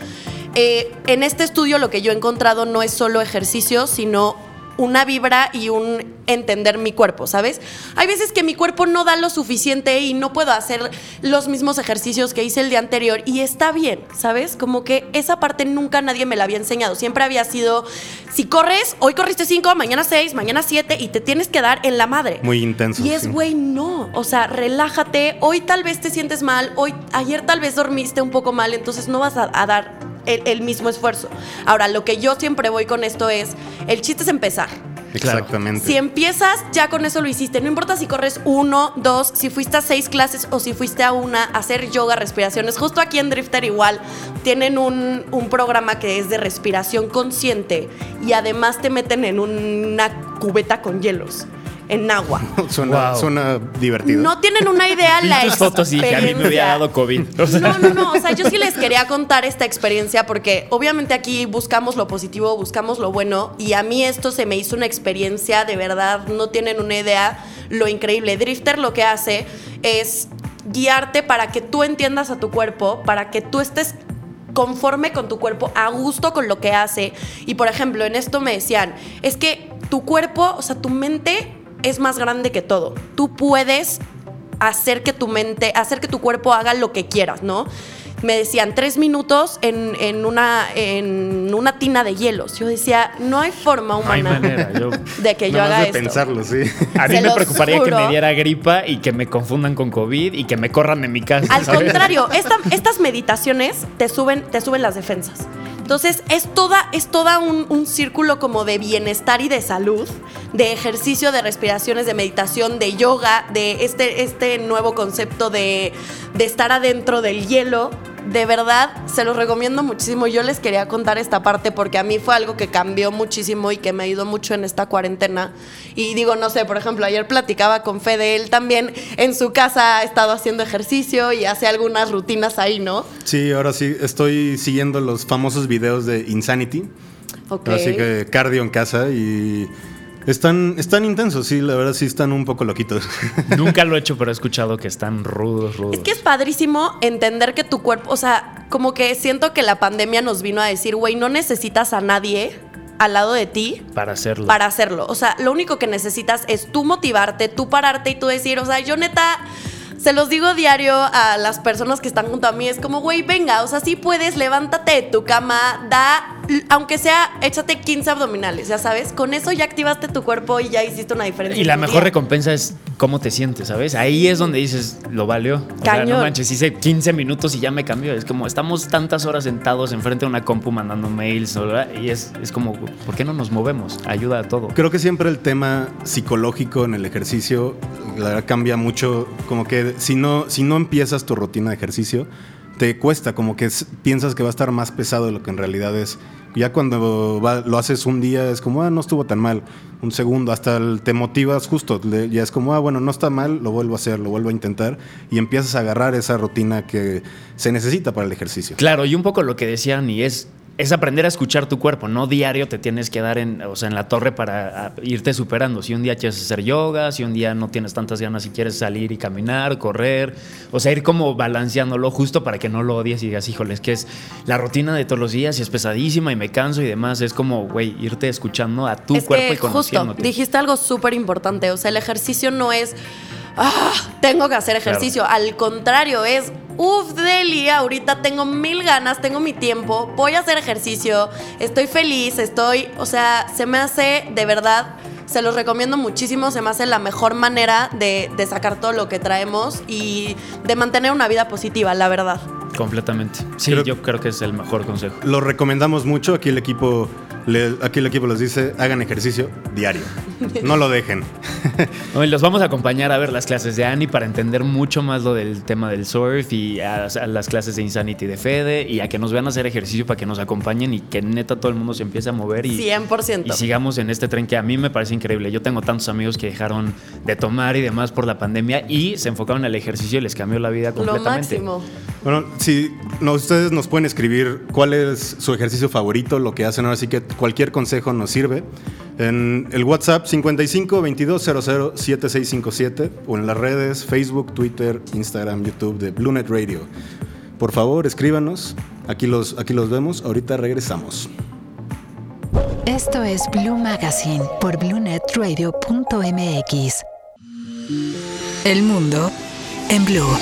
eh, en este estudio lo que yo he encontrado no es solo ejercicio, sino una vibra y un entender mi cuerpo, ¿sabes? Hay veces que mi cuerpo no da lo suficiente y no puedo hacer los mismos ejercicios que hice el día anterior y está bien, ¿sabes? Como que esa parte nunca nadie me la había enseñado. Siempre había sido, si corres, hoy corriste 5, mañana 6, mañana 7 y te tienes que dar en la madre.
Muy intenso.
Y es,
sí.
güey, no. O sea, relájate. Hoy tal vez te sientes mal. Hoy, ayer tal vez dormiste un poco mal. Entonces no vas a, a dar el, el mismo esfuerzo. Ahora, lo que yo siempre voy con esto es: el chiste es empezar.
Exactamente.
Si empiezas, ya con eso lo hiciste. No importa si corres uno, dos, si fuiste a seis clases o si fuiste a una, a hacer yoga, respiraciones. Justo aquí en Drifter igual tienen un, un programa que es de respiración consciente y además te meten en una cubeta con hielos, en agua. *laughs*
Suena,
Wow.
suena divertido.
No tienen una idea *laughs* la
tus fotos y a mí me hubiera
experiencia.
dado COVID. O sea,
No, no, no. O sea, yo sí les quería contar esta experiencia porque obviamente aquí buscamos lo positivo, buscamos lo bueno y a mí esto se me hizo una experiencia de verdad, no tienen una idea lo increíble. Drifter lo que hace es guiarte para que tú entiendas a tu cuerpo, para que tú estés conforme con tu cuerpo, a gusto con lo que hace. Y por ejemplo, en esto me decían, es que tu cuerpo, o sea, tu mente es más grande que todo. Tú puedes hacer que tu mente, hacer que tu cuerpo haga lo que quieras, ¿no? Me decían tres minutos en, en una, en una tina de hielos. Yo decía, no hay forma
no hay
humana
manera. Yo, *laughs*
de que yo haga
de
esto.
pensarlo, sí.
a mí
Se
me preocuparía que me diera gripa y que me confundan con COVID y que me corran de mi casa.
Al
¿sabes?
contrario, esta- estas meditaciones te suben, te suben las defensas. Entonces es toda, es toda un, un círculo como de bienestar y de salud, de ejercicio, de respiraciones, de meditación, de yoga, de este, este nuevo concepto de, de estar adentro del hielo. De verdad, se los recomiendo muchísimo. Yo les quería contar esta parte porque a mí fue algo que cambió muchísimo y que me ayudó mucho en esta cuarentena. Y digo, no sé, por ejemplo, ayer platicaba con Fede, él también en su casa ha estado haciendo ejercicio y hace algunas rutinas ahí, ¿no?
Sí, ahora sí estoy siguiendo los famosos videos de Insanity.
Ok.
Así que cardio en casa y están, están intensos, sí, la verdad sí están un poco loquitos. *laughs*
Nunca lo he hecho, pero he escuchado que están rudos, rudos.
Es que es padrísimo entender que tu cuerpo, o sea, como que siento que la pandemia nos vino a decir, güey, no necesitas a nadie al lado de ti
para hacerlo.
para hacerlo. O sea, lo único que necesitas es tú motivarte, tú pararte y tú decir, o sea, yo neta, se los digo diario a las personas que están junto a mí, es como, güey, venga, o sea, sí puedes, levántate de tu cama, da, aunque sea, échate 15 abdominales, ya sabes, con eso ya activaste tu cuerpo y ya hiciste una diferencia.
Y la mejor
día.
recompensa es cómo te sientes, ¿sabes? Ahí es donde dices, lo valió. O sea,
Cañón.
no manches, hice 15 minutos y ya me cambió. Es como, estamos tantas horas sentados enfrente de una compu mandando mails, ¿verdad? Y es, es como, ¿por qué no nos movemos? Ayuda a todo.
Creo que siempre el tema psicológico en el ejercicio la verdad, cambia mucho. Como que si no, si no empiezas tu rutina de ejercicio, te cuesta, como que piensas que va a estar más pesado de lo que en realidad es. Ya cuando va- lo haces un día es como, ah, no estuvo tan mal. Un segundo, hasta el- te motivas justo. ya es como, ah, bueno, no está mal, lo vuelvo a hacer, lo vuelvo a intentar. Y empiezas a agarrar esa rutina que se necesita para el ejercicio.
Claro, y un poco lo que decían y es es aprender a escuchar tu cuerpo, no diario te tienes que dar en, o sea, en la torre para irte superando. Si un día quieres hacer yoga, si un día no tienes tantas ganas y quieres salir y caminar, correr, o sea, ir como balanceándolo justo para que no lo odies y digas, híjole, es que es la rutina de todos los días y es pesadísima y me canso y demás. Es como, güey, irte escuchando a tu
es
cuerpo
que
y
justo
conociéndote.
dijiste algo súper importante. O sea, el ejercicio no es. "Ah, tengo que hacer ejercicio. Al contrario, es. Uf, Deli, ahorita tengo mil ganas, tengo mi tiempo, voy a hacer ejercicio, estoy feliz, estoy. O sea, se me hace de verdad. Se los recomiendo muchísimo, se me hace la mejor manera de, de sacar todo lo que traemos y de mantener una vida positiva, la verdad.
Completamente. Sí,
Creo-
yo creo que es el mejor consejo.
Lo recomendamos mucho. Aquí el equipo, le- aquí el equipo les dice, hagan ejercicio diario. No lo dejen. *laughs*
Hoy los vamos a acompañar a ver las clases de Annie para entender mucho más lo del tema del surf y a, a las clases de Insanity de Fede y a que nos vean hacer ejercicio para que nos acompañen y que neta todo el mundo se empiece a mover y,
100%.
y sigamos en este tren que a mí me parece increíble. Yo tengo tantos amigos que dejaron de tomar y demás por la pandemia y se enfocaron al ejercicio y les cambió la vida
Lo
completamente.
máximo.
Bueno, si no, ustedes nos pueden escribir cuál es su ejercicio favorito, lo que hacen ahora, así que cualquier consejo nos sirve. En el WhatsApp 55 22 00 7657 o en las redes Facebook, Twitter, Instagram, YouTube de BlueNet Radio. Por favor, escríbanos. Aquí los, aquí los vemos. Ahorita regresamos.
Esto es Blue Magazine por BlueNetRadio.mx. El mundo en Blue.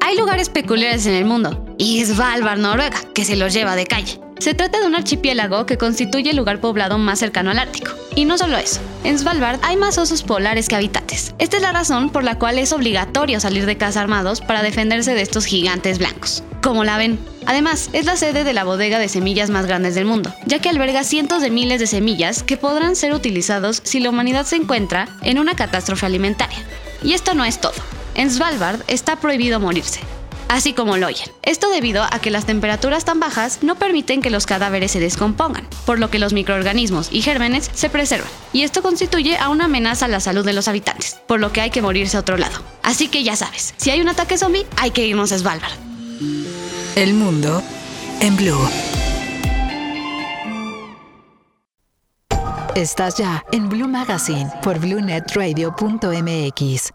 Hay lugares peculiares en el mundo, y Svalbard, Noruega, que se los lleva de calle. Se trata de un archipiélago que constituye el lugar poblado más cercano al Ártico. Y no solo eso, en Svalbard hay más osos polares que habitantes. Esta es la razón por la cual es obligatorio salir de casa armados para defenderse de estos gigantes blancos. Como la ven, además es la sede de la bodega de semillas más grandes del mundo, ya que alberga cientos de miles de semillas que podrán ser utilizados si la humanidad se encuentra en una catástrofe alimentaria. Y esto no es todo. En Svalbard está prohibido morirse, así como lo oyen. Esto debido a que las temperaturas tan bajas no permiten que los cadáveres se descompongan, por lo que los microorganismos y gérmenes se preservan. Y esto constituye a una amenaza a la salud de los habitantes, por lo que hay que morirse a otro lado. Así que ya sabes, si hay un ataque zombie, hay que irnos a Svalbard.
El mundo en Blue. Estás ya en Blue Magazine por BlueNetRadio.mx.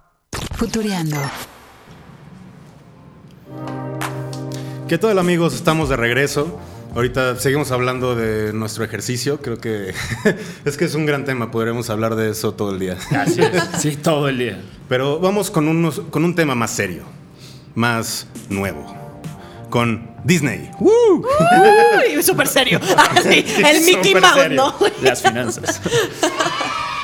Futureando.
¿Qué tal amigos? Estamos de regreso. Ahorita seguimos hablando de nuestro ejercicio. Creo que *laughs* es que es un gran tema. Podremos hablar de eso todo el día.
Así es, *laughs* sí, todo el día.
Pero vamos con, unos, con un tema más serio, más nuevo. Con Disney. ¡Woo! *laughs*
Uy, súper serio. Ah, sí, el Mickey Mouse,
serio.
¿no?
Las finanzas.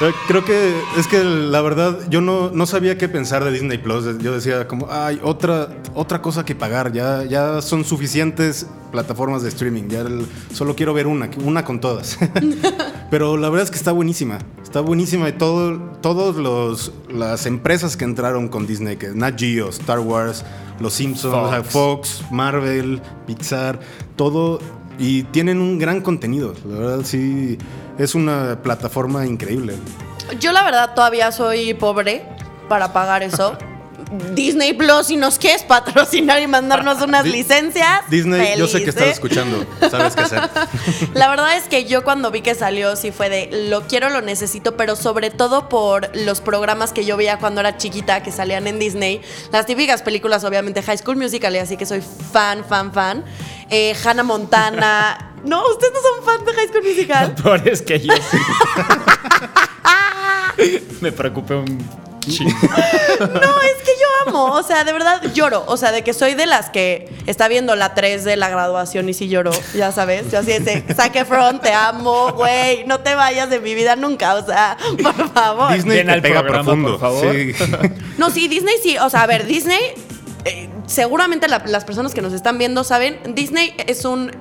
Eh, Creo que es que la verdad yo no, no sabía qué pensar de Disney Plus. Yo decía como, ay, otra, otra cosa que pagar. Ya, ya son suficientes plataformas de streaming. Ya el- solo quiero ver una, una con todas. *laughs* Pero la verdad es que está buenísima. Está buenísima y todo, todos los las empresas que entraron con Disney, que Nat Geo, Star Wars, Los Simpsons,
Fox.
o sea, Fox, Marvel, Pixar, todo y tienen un gran contenido. La verdad sí es una plataforma increíble.
Yo la verdad todavía soy pobre para pagar eso. *laughs* Disney Plus, si nos quieres patrocinar y mandarnos *laughs* unas
Di-
licencias.
Disney, yo sé que estás
¿eh?
escuchando, sabes qué hacer. *laughs*
La verdad es que yo cuando vi que salió sí fue de lo quiero, lo necesito, pero sobre todo por los programas que yo veía cuando era chiquita que salían en Disney. Las típicas películas, obviamente, High School Musical, y así que soy fan, fan, fan. Eh, Hannah Montana. No, ustedes no son fan de High School Musical. *laughs*
Peor es que yo sí. *laughs* Me preocupé un chingo. *laughs*
No, es que yo amo, o sea, de verdad lloro, o sea, de que soy de las que está viendo la 3 de la graduación y sí lloro, ya sabes, yo así de, Zac Efron, te amo, güey, no te vayas de mi vida nunca, o sea, por favor.
Disney te pega
programa,
profundo.
por favor.
Sí.
No, sí, Disney sí, o sea, a ver, Disney, eh, seguramente la- las personas que nos están viendo saben, Disney es un,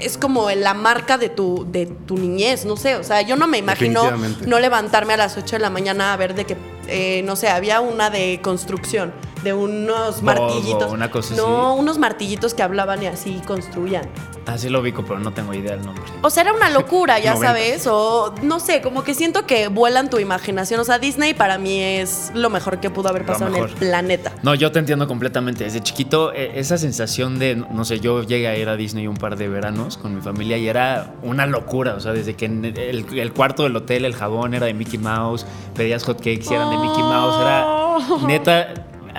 es como la marca de tu, de tu niñez, no sé, o sea, yo no me imagino no levantarme a las 8 de la mañana a ver de que, eh, no sé, había una de construcción, de unos
Bobo,
martillitos.
una cosa
no,
así.
unos martillitos que hablaban y así construían.
Así lo ubico, pero no tengo idea del nombre.
O sea, era una locura, *laughs* ya sabes, o no sé, como que siento que vuelan tu imaginación, o sea, Disney para mí es lo mejor que pudo haber pasado en el planeta.
No, yo te entiendo completamente. Desde chiquito, eh, esa sensación de, no sé, yo llegué a ir a Disney un par de veranos con mi familia y era una locura. O sea, desde que en el, el cuarto del hotel el jabón era de Mickey Mouse, pedías hotcakes y eran de Mickey Mouse. Era neta,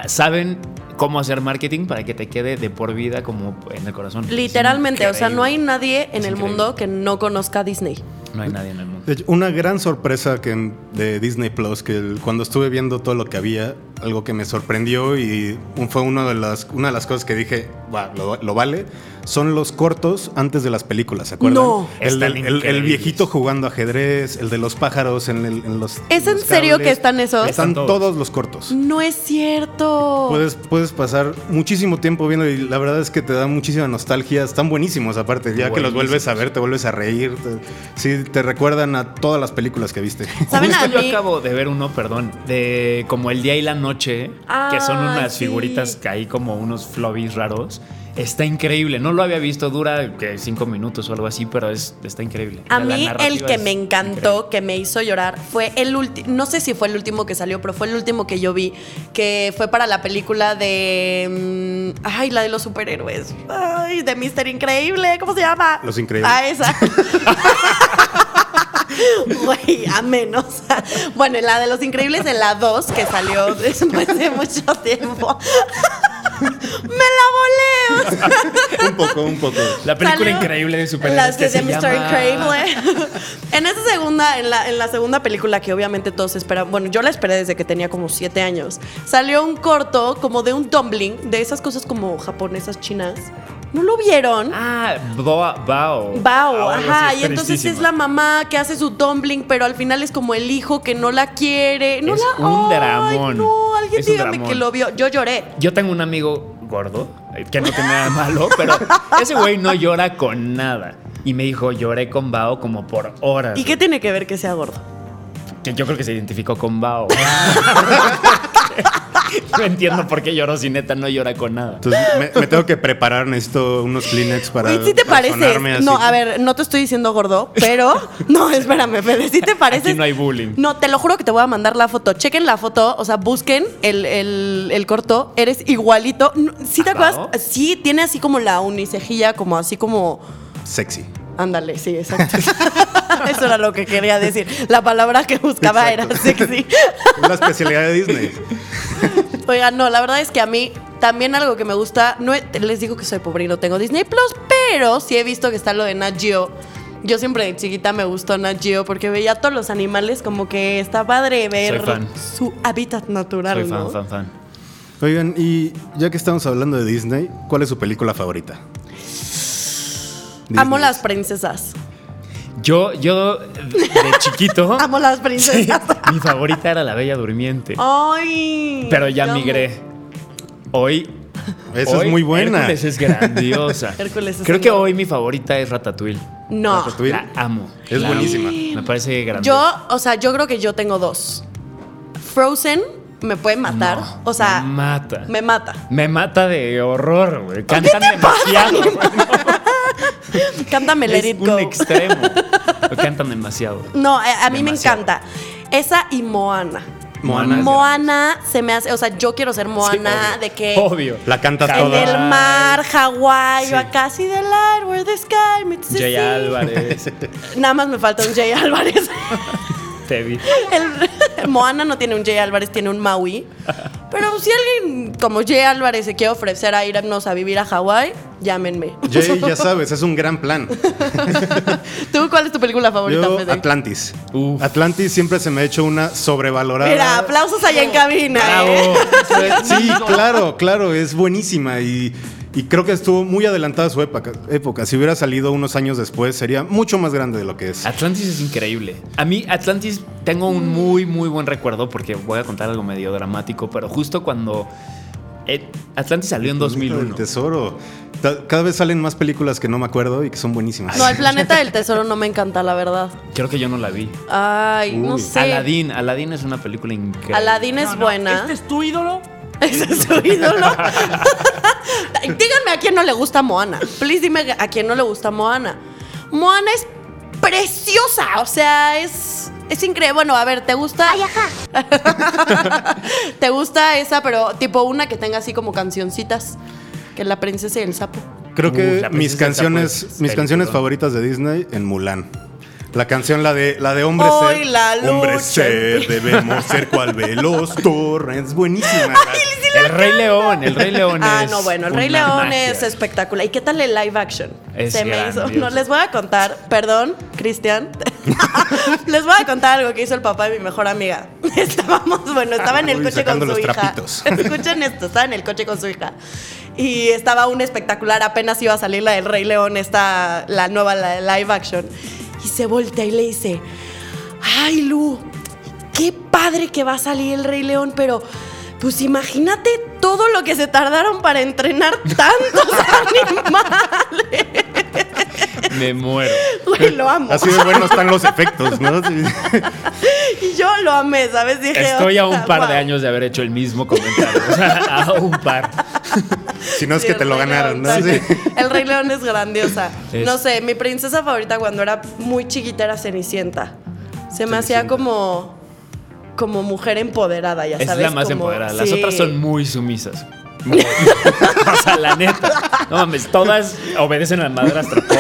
saben cómo hacer marketing para que te quede de por vida como en el corazón.
Literalmente, o sea, no hay nadie en
Es
el
increíble.
mundo que no conozca Disney.
No hay nadie en el mundo.
De hecho, una gran sorpresa que, de Disney Plus, que cuando estuve viendo todo lo que había, algo que me sorprendió y fue una de las, una de las cosas que dije, "Buah, lo, lo vale, son los cortos antes de las películas, ¿se acuerdan?
No.
El, el- el viejito jugando ajedrez, el de los pájaros en, el- en los...
¿Es en
los
serio
cables.
que están esos?
Están
Están todos.
todos los cortos.
No es cierto.
Puedes, puedes pasar muchísimo tiempo viendo y la verdad es que te da muchísima nostalgia. Están buenísimos aparte. Ya que los vuelves a ver, te vuelves a reír. te- sí, te recuerdan gana todas las películas que viste. *laughs*
¿Saben
Justo
a
yo
mí?
acabo de ver uno, perdón, de como el día y la noche, que son
Ay,
unas
sí.
figuritas que hay como unos flobbies raros. Está increíble. No lo había visto, dura que cinco minutos o algo así, pero es, está increíble.
A
La
mí el que me encantó,
increíble.
que me hizo llorar, fue el último, no sé si fue el último que salió, pero fue el último que yo vi, que fue para la película de... mm, ay, la de los superhéroes. Ay, de Mister Increíble, ¿cómo se llama?
Los Increíbles.
Ah, esa. *laughs* *laughs* Güey, a menos. *laughs* Bueno, en la de Los Increíbles, en la 2, que salió después de mucho tiempo. *laughs* Me la volé. o sea.
un poco, un poco.
La película
Salió
increíble de superhéroes
Las
que
de
se
Mr.
llama-
Increíble. en esa segunda, en la, en la segunda película que obviamente todos esperan, bueno, yo la esperé desde que tenía como siete años. Salió un corto como de un dumpling, de esas cosas como japonesas chinas. ¿No lo vieron?
Ah, Bao.
Bao,
Ah,
ajá, y entonces es la mamá que hace su dumpling, pero al final es como el hijo que no la quiere. No
Es
la
un
Ay,
dramón.
No, alguien
Es
dígame que lo vio. Yo lloré.
Yo tengo un amigo gordo, eh, que no tiene nada malo, pero ese güey no llora con nada. Y me dijo, lloré con Bao como por horas.
¿Y qué tiene que ver que sea gordo?
Que yo creo que se identificó con Bao. *laughs* *laughs* no entiendo por qué lloró si neta no llora con nada.
Entonces me, me tengo que preparar, necesito unos Kleenex para.
Güey, ¿sí te
así.
No, a ver, no te estoy diciendo gordo, pero. *laughs* No, espérame, Fede, ¿sí te pareces?
Aquí no hay bullying.
No, te lo juro que te voy a mandar la foto. Chequen la foto, o sea, busquen el, el- el corto. Eres igualito. ¿Sí te
¿A
acuerdas? Sí, tiene así como la unicejilla, como así como.
Sexy.
Ándale, sí, exacto. *laughs* Eso era lo que quería decir. La palabra que buscaba era sexy.
Es *laughs* la especialidad de Disney.
Oigan, no, la verdad es que a mí también algo que me gusta, no he- les digo que soy pobre y no tengo Disney Plus, pero sí he visto que está lo de Nat Geo. Yo siempre de chiquita me gustó Nat Geo porque veía a todos los animales como que está padre ver su hábitat natural,
Soy fan,
¿no?
fan, fan.
Oigan, y ya que estamos hablando de Disney, ¿cuál es su película favorita?
Amo las princesas.
Yo, yo, de chiquito, *laughs*
Amo las
sí,
princesas.
mi favorita era La Bella Durmiente.
Ay.
Pero ya migré. Hoy.
Esa
hoy
es muy buena.
Hércules es grandiosa. *laughs*
Hércules es
Creo que hoy mi favorita es Ratatouille.
No.
Ratatouille.
La amo.
Es
La amo.
buenísima.
Me parece grandiosa.
Yo, o sea, yo creo que yo tengo dos. Frozen me puede matar.
No,
o sea,
me mata.
me mata.
Me mata de horror, güey. Cantan demasiado. güey. *laughs* *laughs*
Cántame Let
Es
It
un
Go.
extremo. *laughs* Lo cantan demasiado.
No, a, a mí me encanta. Esa y Moana.
Moana.
Moana se me hace, o sea, yo quiero ser Moana
Sí,
de que
Obvio.
La cantas
en
toda.
el mar, Hawái,
Sí.
acá see the light where the sky meets the
Jay
sea.
Álvarez. *laughs*
Nada más me falta un Jay Álvarez.
Te vi.
El- Moana no tiene un Jay Álvarez, tiene un Maui. Pero si alguien como Jay Álvarez se quiere ofrecer a irnos a vivir a Hawái, llámenme.
Jay, ya sabes, es un gran plan. *laughs*
¿Tú cuál es tu película favorita,
Yo,
Fede?
Atlantis.
Uf.
Atlantis siempre se me ha hecho una sobrevalorada.
Mira, aplausos allá en cabina. ¿eh?
Bravo.
Sí, claro, claro, es buenísima y, y creo que estuvo muy adelantada su época, época. Si hubiera salido unos años después, sería mucho más grande de lo que es.
Atlantis es increíble. A mí, Atlantis, tengo un muy, muy buen recuerdo porque voy a contar algo medio dramático, pero justo cuando eh, Atlantis salió en
El
2001.
tesoro. Ta- Cada vez salen más películas que no me acuerdo y que son buenísimas.
No, el planeta del tesoro no me encanta, la verdad.
Creo que yo no la vi.
Ay, no sé.
Aladdin, Aladdin es una película increíble.
Aladdin es buena.
¿Este es tu ídolo? *laughs*
Ese es su ídolo. *laughs* Díganme a quién no le gusta Moana. Please dime a quién no le gusta Moana. Moana es preciosa. O sea, es. Es increíble. Bueno, a ver, ¿te gusta? *laughs* ¿Te gusta esa, pero tipo una que tenga así como cancioncitas? Que la princesa y el sapo.
Creo que
Uf, la
mis canciones, mis canciones favoritas de Disney en Mulan. La canción, la de, la de hombre
Hoy
ser.
la
hombre ser, debemos ser cual *laughs* veloz torrents. Buenísima.
El Rey León, el Rey León
Ah,
es
no, bueno, el Rey León
magia.
es espectacular. ¿Y qué tal el live action?
Es
Se me hizo. No, les voy a contar, perdón, Cristian. *laughs* les voy a contar algo que hizo el papá de mi mejor amiga. *laughs* Estábamos, bueno, estaba en el
Uy,
coche con su
los
hija.
trapitos.
Escuchen esto, estaba en el coche con su hija. Y estaba un espectacular, apenas iba a salir la del Rey León, esta, la nueva la de live action. Y se voltea y le dice, ay Lu, qué padre que va a salir el Rey León, pero pues imagínate todo lo que se tardaron para entrenar tantos *laughs* animales.
Me muero.
Güey, lo amo.
Así de buenos están los efectos, ¿no? Sí. *laughs*
Y yo lo amé, ¿sabes? Dije,
Estoy a un
"Ah,
par de
guau".
años de haber hecho el mismo comentario. O sea, a un par. *laughs*
Si no es
Sí,
que te lo ganaron, ¿no? Sí.
El Rey León es grandiosa.
Es-
No sé, mi princesa favorita cuando era muy chiquita era Cenicienta. Se me hacía como como mujer empoderada, ya
Es
sabes.
la más
como-
empoderada. Las
sí.
otras son muy sumisas. *laughs* o sea, la neta. No mames, todas obedecen a la madrastra. ¿Por?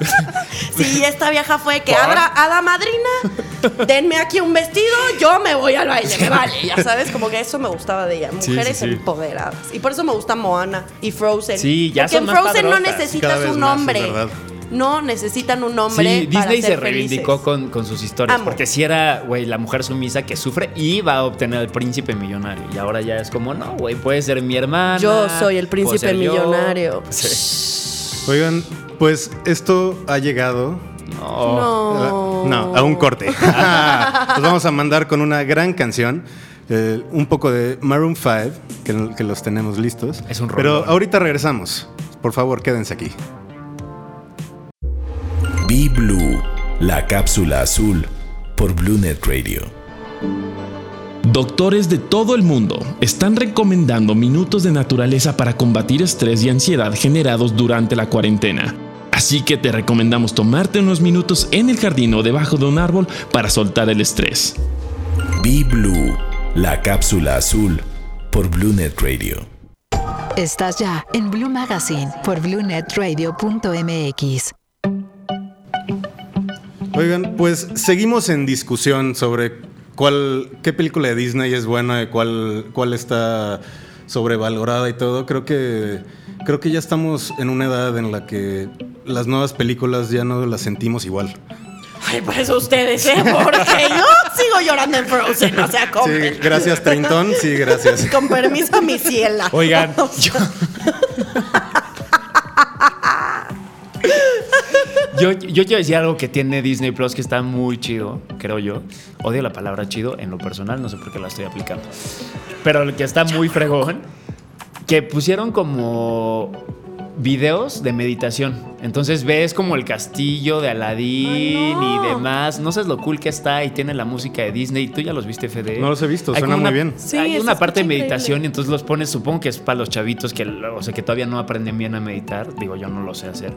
*laughs*
Sí, esta vieja fue que abra hada madrina, denme aquí un vestido, yo me voy al baile, me vale, ya sabes, como que eso me gustaba de ella, mujeres
sí, sí.
empoderadas. Y por eso me gusta Moana y Frozen.
Sí, ya
Porque
son
en
más
Frozen no necesitas un hombre. No necesitan un hombre
Sí,
para
Disney
ser
se reivindicó con, con sus historias.
Amo.
Porque si era, güey, la mujer sumisa que sufre y va a obtener al príncipe millonario. Y ahora ya es como, no, güey, puede ser mi hermana.
Yo soy el príncipe
yo.
millonario. *laughs*
Sí.
Oigan, pues esto ha llegado
No.
No.
No, a un corte. *laughs* *laughs* Nos vamos a mandar con una gran canción. eh, un poco de Maroon 5, que, que los tenemos listos.
Es un
Pero
rolón.
ahorita regresamos. Por favor, quédense aquí.
Be Blue, la cápsula azul por BlueNet Radio.
Doctores de todo el mundo están recomendando minutos de naturaleza para combatir estrés y ansiedad generados durante la cuarentena. Así que te recomendamos tomarte unos minutos en el jardín o debajo de un árbol para soltar el estrés.
Be Blue, la cápsula azul por BlueNet Radio.
Estás ya en Blue Magazine por bluenetradio.mx.
Oigan, pues seguimos en discusión sobre cuál, qué película de Disney es buena y cuál, cuál está sobrevalorada y todo. Creo que, creo que ya estamos en una edad en la que las nuevas películas ya no las sentimos igual.
Ay, pues ustedes, ¿eh? Porque *laughs* yo sigo llorando en Frozen, o sea, con,
Sí, gracias Trintón, sí, gracias.
con permiso, mi ciela.
Oigan, yo, yo, yo quiero decir algo que tiene Disney Plus que está muy chido, creo yo. Odio la palabra chido en lo personal, no sé por qué la estoy aplicando. Pero el que está muy fregón, que pusieron como videos de meditación. Entonces ves como el castillo de Aladdin
no.
y demás. No sabes lo cool que está y tiene la música de Disney. Tú ya los viste, Fede.
No los he visto,
Hay
suena muy
una-
bien.
Sí,
hay una parte de meditación
increíble.
y entonces los pones, supongo que es para los chavitos que, o sea, que todavía no aprenden bien a meditar. Digo, yo no lo sé hacer.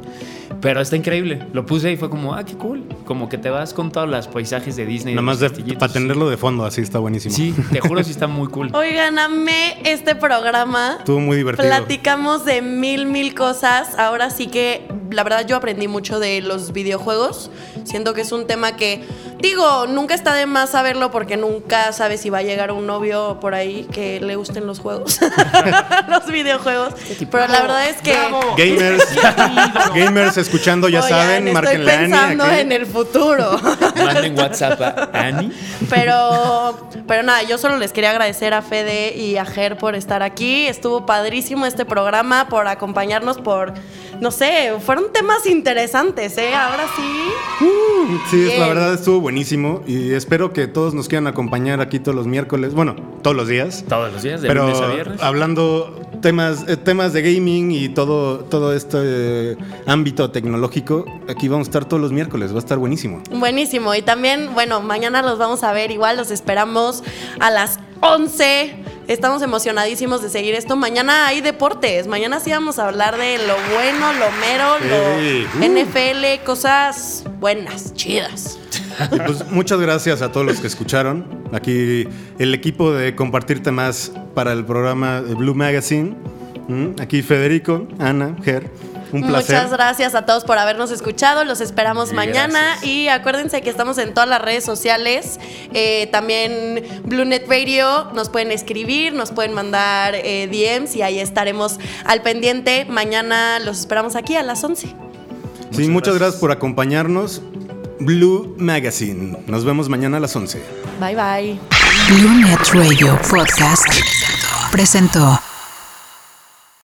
Pero está increíble. Lo puse y fue como, ah, qué cool. Como que te vas con todos los paisajes de Disney.
Nada más de- para tenerlo de fondo, así está buenísimo.
Sí, te juro, sí está muy cool. *laughs*
Oigan, amé este programa.
Estuvo muy divertido.
Platicamos de mil, mil cosas. Ahora sí que, la verdad, yo aprendí mucho de los videojuegos. Siento que es un tema que, digo, nunca está de más saberlo porque nunca sabes si va a llegar un novio por ahí que le gusten los juegos, *laughs* los videojuegos. Pero la verdad es que.
Gamers, *laughs* gamers escuchando, ya
Oigan,
saben,
estoy
márquenle a Annie
pensando
aquí.
en el futuro. *laughs*
Manden WhatsApp a Annie.
Pero, pero nada, yo solo les quería agradecer a Fede y a Ger por estar aquí. Estuvo padrísimo este programa, por acompañarnos, por, no sé, fueron temas interesantes, ¿eh? Ahora sí.
Sí, es- la verdad estuvo buenísimo y espero que todos nos quieran acompañar aquí todos los miércoles, bueno, todos los días.
Todos los días, de
Pero
lunes a viernes.
hablando temas, eh, temas de gaming y todo, todo este eh, ámbito tecnológico, aquí vamos a estar todos los miércoles, va a estar buenísimo.
Buenísimo. Y también, bueno, mañana los vamos a ver igual, los esperamos a las 11. Estamos emocionadísimos de seguir esto. Mañana hay deportes. Mañana sí vamos a hablar de lo bueno, lo mero, lo
uh.
NFL, cosas buenas, chidas. *laughs*
Pues muchas gracias a todos los que escucharon. Aquí el equipo de Compartir Temas para el programa de Blue Magazine. Mm, Aquí Federico, Ana, Ger. Un placer.
Muchas gracias a todos por habernos escuchado. Los esperamos
Sí,
mañana.
gracias.
Y acuérdense que estamos en todas las redes sociales. Eh, también BlueNet Radio. Nos pueden escribir, nos pueden mandar eh, DMs y ahí estaremos al pendiente. Mañana los esperamos aquí a las 11.
Sí,
Muchas
muchas gracias.
gracias
por acompañarnos. Blue Magazine. Nos vemos mañana a las 11.
Bye bye.
BlueNet Radio Podcast presentó.